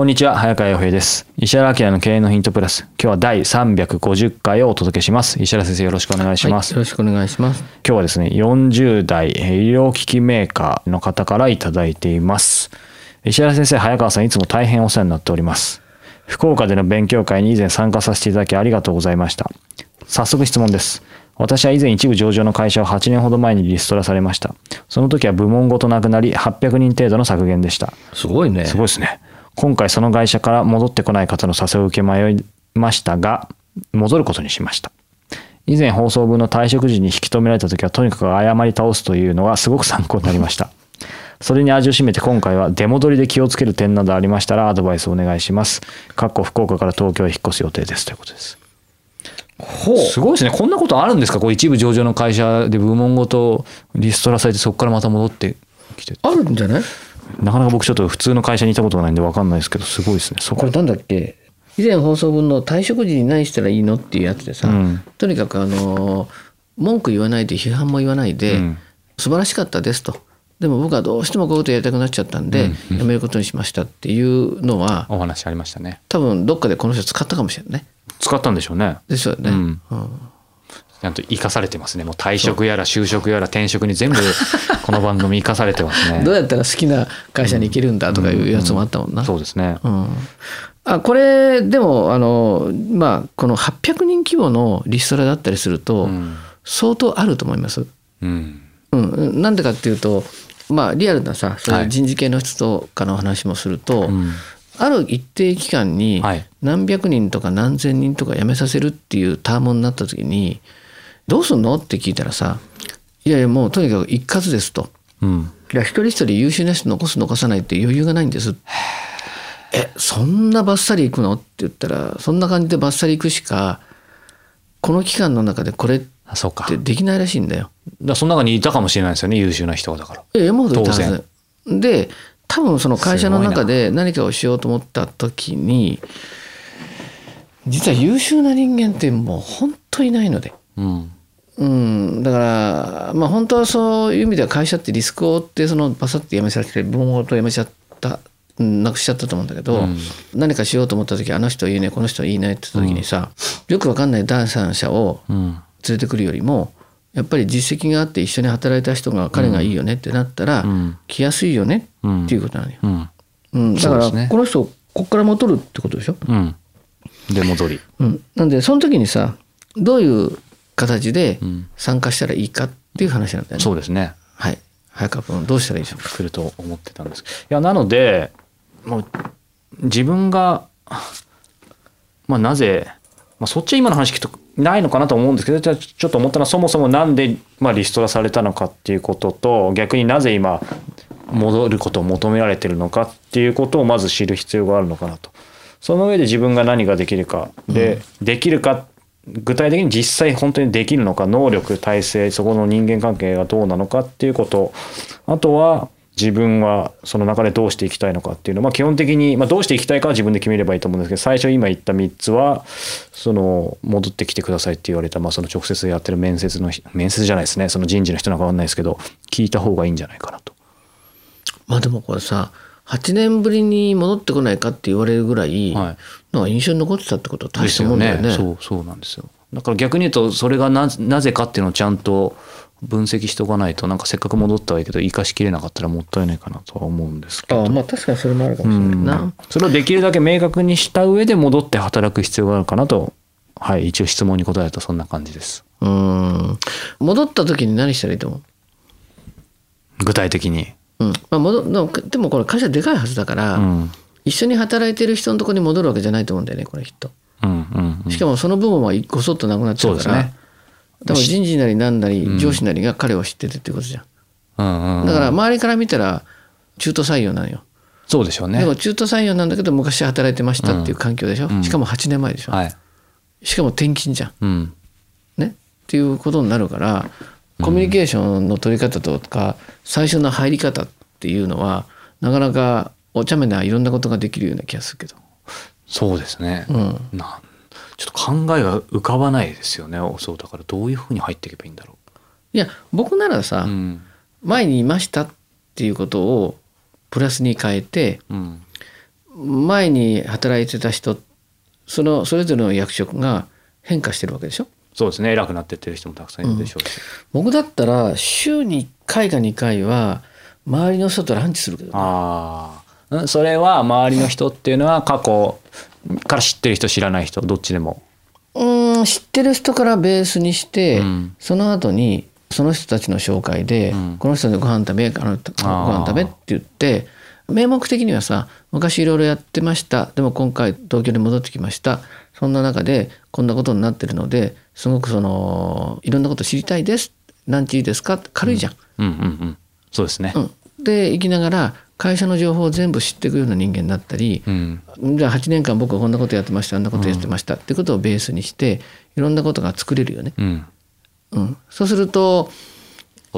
こんにちは、早川洋平です。石原明の経営のヒントプラス。今日は第350回をお届けします。石原先生、よろしくお願いします。はい、よろしくお願いします。今日はですね、40代医療機器メーカーの方からいただいています。石原先生、早川さん、いつも大変お世話になっております。福岡での勉強会に以前参加させていただきありがとうございました。早速質問です。私は以前一部上場の会社を8年ほど前にリストラされました。その時は部門ごとなくなり800人程度の削減でした。すごいね。すごいですね。今回その会社から戻ってこない方の誘いを受け迷いましたが、戻ることにしました。以前放送分の退職時に引き止められた時はとにかく謝り倒すというのがすごく参考になりました。それに味を占めて今回は出戻りで気をつける点などありましたらアドバイスをお願いします。かっこ福岡から東京へ引っ越す予定ですということです。ほう。すごいですね。こんなことあるんですか？こう一部上場の会社で部門ごとリストラされてそこからまた戻ってきて。あるんじゃない？なかなか僕ちょっと普通の会社にいたことがないんで分かんないですけど、すごいですね。そここれなんだっけ？以前放送分の退職時に何したらいいのっていうやつでさ、うん。とにかくあの文句言わないで批判も言わないで、うん。素晴らしかったですと。でも僕はどうしてもこういうことやりたくなっちゃったんで、やめることにしましたっていうのはお話ありましたね。多分どっかでこの人使ったかもしれないね。使ったんでしょうね。ですよね、うん。うんちゃんと生かされてますね。もう退職やら就職やら転職に全部この番組生かされてますね。どうやったら好きな会社に行けるんだとかいうやつもあったもんな、そうですね。うんあこれでもあのまあこの800人規模のリストラだったりすると、うん相当あると思います？うん。うん、なんでかっていうとまあリアルなさそういう人事系の人とかの話もすると、うんある一定期間にはい何百人とか何千人とか辞めさせるっていうタームになった時にどうすんの？って聞いたらさいやいやもうとにかく一括ですと。うん。いや一人一人優秀な人残す残さないって余裕がないんです。えそんなバッサリいくの？って言ったらそんな感じでバッサリいくしかこの期間の中でこれっ。てできないらしいんだよ。だからその中にいたかもしれないですよね。優秀な人がだから。え山ほどいたは当ずで多分その会社の中で何かをしようと思った時に実は優秀な人間ってもう本当いないので。うん。うん、だからまあ本当はそういう意味では会社ってリスクを負ってそのバサッて辞めさせて部門ごと辞めちゃったうんなくしちゃったと思うんだけど、うん何かしようと思った時あの人いいねこの人いいねって時にさ、よくわかんない第三者をうん。連れてくるよりもやっぱり実績があって一緒に働いた人が彼がいいよねってなったら、ん来やすいよねうんっていうことなのよ。うん。うん、だからこの人ここから戻るってことでしょ？うん。で、戻り。うん、なんでその時にさどういう形でん参加したらいいかっていう話なんだよね。そうですね。はい。早川君どうしたらいいでしょうか？来ると思ってたんですいやなのでもう自分がまあなぜ、まあ、そっちは今の話聞くとないのかなと思うんですけどじゃあちょっと思ったのはそもそもなんで、まあ、リストラされたのかっていうことと逆になぜ今戻ることを求められてるのかっていうことをまず知る必要があるのかなと。その上で自分が何ができるかで、できるか具体的に実際本当にできるのか能力体制そこの人間関係がどうなのかっていうこと。あとは自分はその中でどうしていきたいのかっていうの。は、まあ、基本的に、まあ、どうしていきたいかは自分で決めればいいと思うんですけど最初今言った3つはその戻ってきてくださいって言われた、まあ、その直接やってる面接の面接じゃないですね。その人事の人なんかわかんないですけど聞いた方がいいんじゃないかなと。まあでもこれさ8年ぶりに戻ってこないかって言われるぐらい、はい。なんか印象に残ってたってことは大したもんだよね。ですそうそうなんですよ。だから逆に言うとそれがななぜかっていうのをちゃんと分析しておかないとなんかせっかく戻ったはいいけど生かしきれなかったらもったいないかなとは思うんですけど。ああまあ確かにそれもあるかもしれないな。それをできるだけ明確にした上で戻って働く必要があるかなとはい一応質問に答えるとそんな感じです。うん。戻った時に何したらいいと思具体的にう、うん。まあ、戻でもこれ会社でかいはずだから、うん。一緒に働いてる人のところに戻るわけじゃないと思うんだよねこれきっと。うんうんうん。しかもその部分はごそっとなくなっちゃうからそうですね。多分人事なり何なり上司なりが彼を知っててってことじゃん。うんうんだから周りから見たら中途採用なのよ。そうでしょうね。でも中途採用なんだけど昔働いてましたっていう環境でしょ、しかも8年前でしょ、はい。しかも転勤じゃん。うん。ね？っていうことになるからコミュニケーションの取り方とか最初の入り方っていうのはなかなかお茶目ないろんなことができるような気がするけど。そうですね、うん。なんちょっと考えが浮かばないですよねそうだから。どういうふうに入っていけばいいんだろいや僕ならさ、ううん。前にいましたっていうことをプラスに変えてうん。前に働いてた人そのそれぞれの役職が変化してるわけでしょそうですね。偉くなってってる人もたくさんいるでしょうし、僕だったら週に1回か2回は周りの人とランチするけどね。ああうんそれは周りの人っていうのは過去から知ってる人知らない人どっちでも。うーん知ってる人からベースにして、うん。その後にその人たちの紹介で、うん。この人でご飯食べあのご飯食べって言って名目的にはさ昔いろいろやってました。でも今回東京に戻ってきました。そんな中でこんなことになってるのですごくそのいろんなこと知りたいです。ランチいいですか？って軽いじゃん。うん。うんうんそうですね。うん。で行きながら会社の情報を全部知っていくような人間になったり、うん。じゃあ8年間僕はこんなことやってましたあんなことやってました、ってことをベースにしていろんなことが作れるよね。うん。うん、そうすると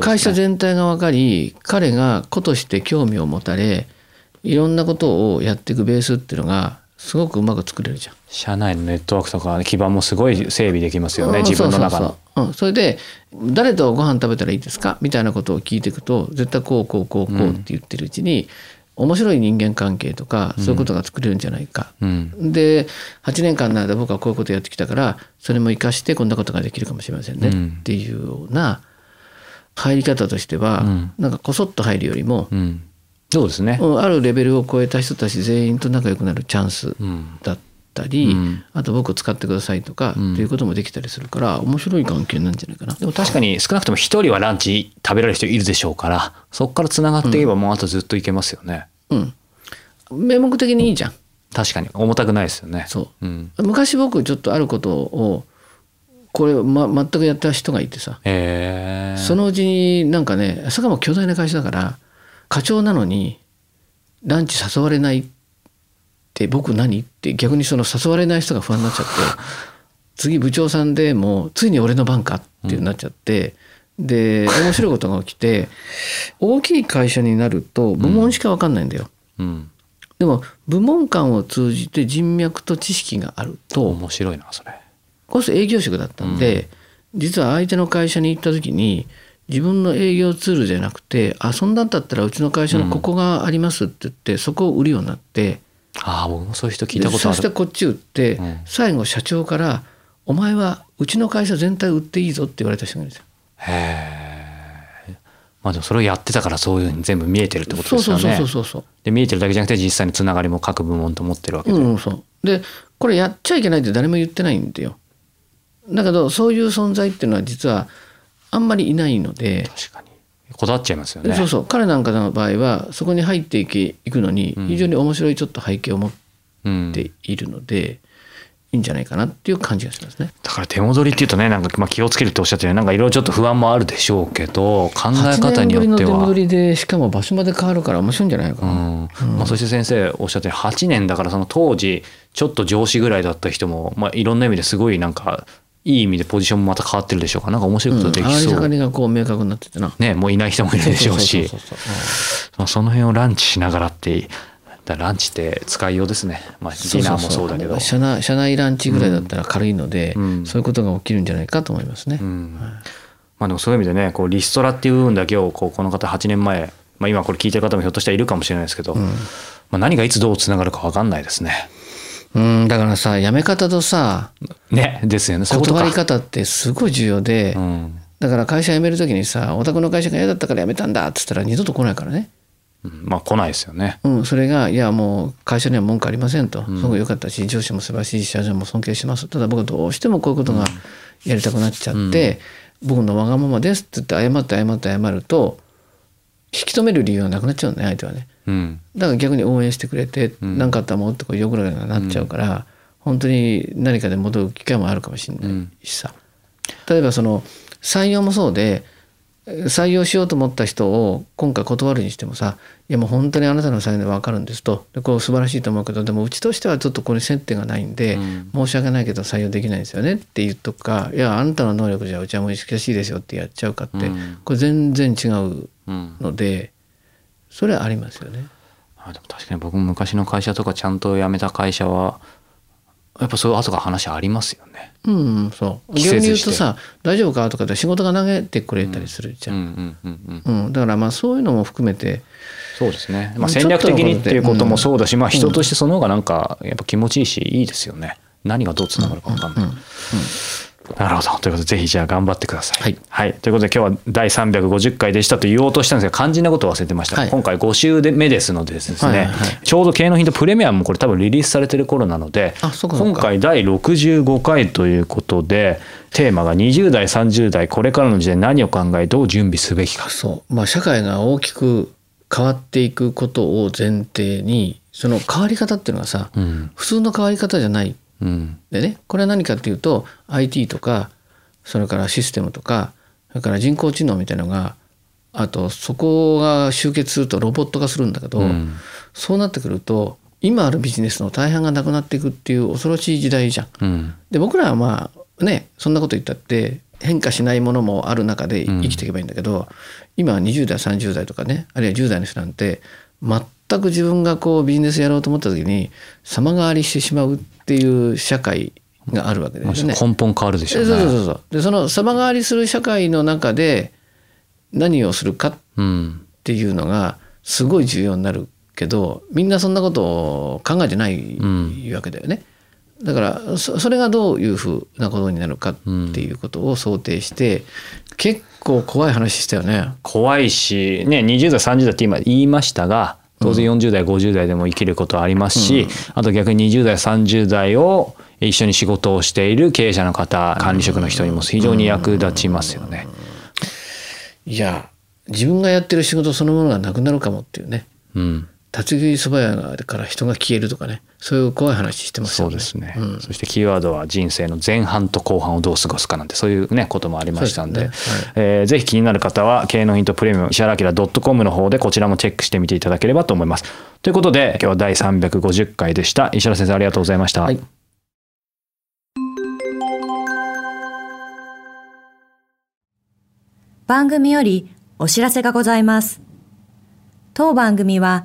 会社全体が分かり、彼が子として興味を持たれいろんなことをやっていくベースっていうのがすごくうまく作れるじゃん。社内のネットワークとか基盤もすごい整備できますよねうん自分の中のそうん、それで誰とご飯食べたらいいですかみたいなことを聞いていくと絶対こうこうこうこうって言ってるうちに、面白い人間関係とかそういうことが作れるんじゃないか。うん。で8年間の間僕はこういうことやってきたからそれも生かしてこんなことができるかもしれませんね、うん。っていうような入り方としては、うん。なんかこそっと入るよりも、うんそうですね。うんあるレベルを超えた人たち全員と仲良くなるチャンスうん。だったり、うん。あと僕を使ってくださいとか、うん。っていうこともできたりするから面白い関係なんじゃないかな。でも確かに少なくとも一人はランチ食べられる人いるでしょうからそこからつながっていけばもうあとずっといけますよね、うん、名目的にいいじゃん。確かに。重たくないですよね。そう。うん、昔僕ちょっとあることをこれ、ま、全くやった人がいてさ。へえそのうちになんかねしかも巨大な会社だから課長なのにランチ誘われないって僕何？って逆にその誘われない人が不安になっちゃって 次部長さんでもうついに俺の番かってなっちゃって、で面白いことが起きて大きい会社になると部門しか分かんないんだよ。うん。でも部門間を通じて人脈と知識があると面白いなそれ。これ営業職だったんで、実は相手の会社に行った時に自分の営業ツールじゃなくてあそんなんだったらうちの会社のここがありますって言って、そこを売るようになってああ僕もそういう人聞いでたことある。そしてこっち売って、うん。最後社長から「お前はうちの会社全体売っていいぞ」って言われた人がいるんですよ。へえまあでもそれをやってたからそういうふうに全部見えてるってことそうそうですよねそうそうそう。で見えてるだけじゃなくて実際につながりも各部門と持ってるわけで、うん、そう。でこれやっちゃいけないって誰も言ってないんだよ。だけどそういう存在っていうのは実はあんまりいないので、確かに。こだわっちゃいますよね。そうそう。彼なんかの場合はそこに入っていけいくのに非常に面白いちょっと背景を持っうん、ているので、いいんじゃないかなっていう感じがしますね。だから手戻りっていうとねなんかまあ気をつけるっておっしゃってるようになんかいろいろちょっと不安もあるでしょうけど考え方によ8年ぶりのっては。出戻りでしかも場所まで変わるから面白いんじゃないのかな。うん。まあ、そして先生おっしゃってる8年だからその当時ちょっと上司ぐらいだった人も、まあ、いろんな意味ですごいなんかいい意味でポジションもまた変わってるでしょうか。らなんか面白いことできそう、下がりがこう明確になっててな。ねもういない人もいるでしょうし。その辺をランチしながらってだランチって使いようですね、まあ、ディナーもそうだけど。社内社内ランチぐらいだったら軽いので、うん。そういうことが起きるんじゃないかと思いますね。うん。まあでもそういう意味でねこうリストラっていう部分だけをこうこの方8年前まあ、今これ聞いてる方もひょっとしたらいるかもしれないですけど、まあ、何がいつどうつながるか分かんないですね。うん。だからさ辞め方とさねですよね。断り方ってすごい重要で、うん。だから会社辞める時にさお宅の会社が嫌だったから辞めたんだっつったら二度と来ないからね。うん。まあ来ないですよね。うん、それがいやもう会社には文句ありませんと、すごく良かったし上司も素晴らしいし社長も尊敬します。ただ僕はどうしてもこういうことがやりたくなっちゃって、僕のわがままですって言って謝って謝って謝ると引き止める理由がなくなっちゃうのね相手はね。うん。だから逆に応援してくれてん。何、かあったらもってこうよぐらいになっちゃうから、本当に何かで戻る機会もあるかもしれないしさ、例えばその採用もそうで採用しようと思った人を今回断るにしてもさ「いやもう本当にあなたの才能分かるんです」と「でこう素晴らしいと思うけどでもうちとしてはちょっとこれ接点がないんで、うん。申し訳ないけど採用できないんですよね」って言っとくか「いやあなたの能力じゃうちは難しいですよ」ってやっちゃうかって、うん。これ全然違ううん。のでそれはありますよね。あでも確かに僕も昔の会社とかちゃんと辞めた会社はやっぱそういう後から話ありますよね。うん、そう。逆に言うとさ、大丈夫かとかで仕事が投げてくれたりするじゃ。うんんうんうんうん。うん、だからまあそういうのも含めて、そうですね、まあ、戦略的にっていうこともそうだし、まあ、うん。人としてその方がなんかやっぱ気持ちいいしいいですよね。何がどうつながるか分かんない、なるほど。ということでぜひじゃあ頑張ってください、はい。ということで今日は第350回でしたと言おうとしたんですが肝心なことを忘れてました、はい。今回5週目ですのでですね、はいはいはい。ちょうど経営のヒントプレミアムもこれ多分リリースされてる頃なのであそうかそうか。今回第65回ということでテーマが20代30代これからの時代何を考えどう準備すべきか。そう。まあ社会が大きく変わっていくことを前提に、その変わり方っていうのはさ、うん。普通の変わり方じゃない。うん。でね、これは何かっていうと、IT とか、それからシステムとか、それから人工知能みたいなのが、あとそこが集結するとロボット化するんだけど、うん。そうなってくると今あるビジネスの大半がなくなっていくっていう恐ろしい時代じゃん。うん。で僕らはまあねそんなこと言ったって変化しないものもある中で生きていけばいいんだけど、今20代30代とかねあるいは10代の人なんて全く自分がこうビジネスやろうと思った時に様変わりしてしまうっていう社会があるわけですよね。根本変わるでしょそううね。そうそうそうでその様変わりする社会の中で何をするかっうんていうのがすごい重要になるけどみんなそんなことを考えてないわけだよね。だからそそれがどういうふうなことになるかっていうことを想定して、結構怖い話したよね。怖いし、ね、20代30代って今言いましたが当然40代50代でも生きることはありますし、あと逆に20代30代を一緒に仕事をしている経営者の方管理職の人にも非常に役立ちますよね。いや自分がやってる仕事そのものがなくなるかもっていうね。うん立ち食いそば屋から人が消えるとかね。そういう怖い話してますよね。そうですね、うん。そしてキーワードは人生の前半と後半をどう過ごすかなんてそういうねこともありましたんで。そうですね。えーぜひ気になる方は経営のヒントプレミアム石原明 .com の方でこちらもチェックしてみていただければと思います。ということで今日は第350回でした。石原先生ありがとうございました、はい。番組よりお知らせがございます。当番組は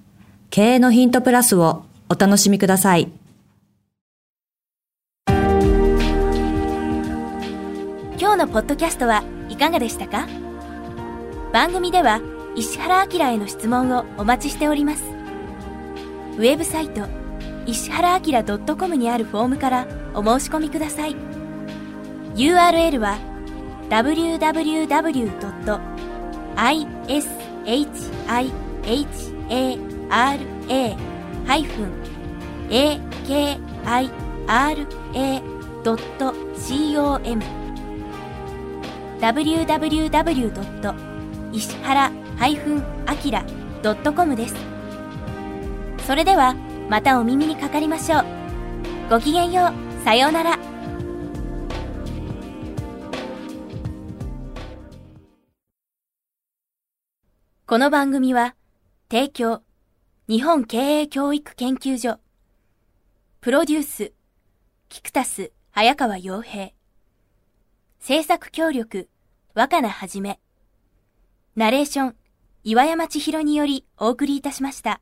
経営のヒントプラスをお楽しみください。今日のポッドキャストはいかがでしたか？番組では石原明への質問をお待ちしております。ウェブサイト石原明 .com にあるフォームからお申し込みください。URL は www.ishigham. ra-akira.com www. 石原 -akira.com です。それではまたお耳にかかりましょう。ごきげんよう。さようなら。この番組は提供、日本経営教育研究所。プロデュース、キクタス、早川洋平。制作協力、若菜はじめ。ナレーション、岩山千尋によりお送りいたしました。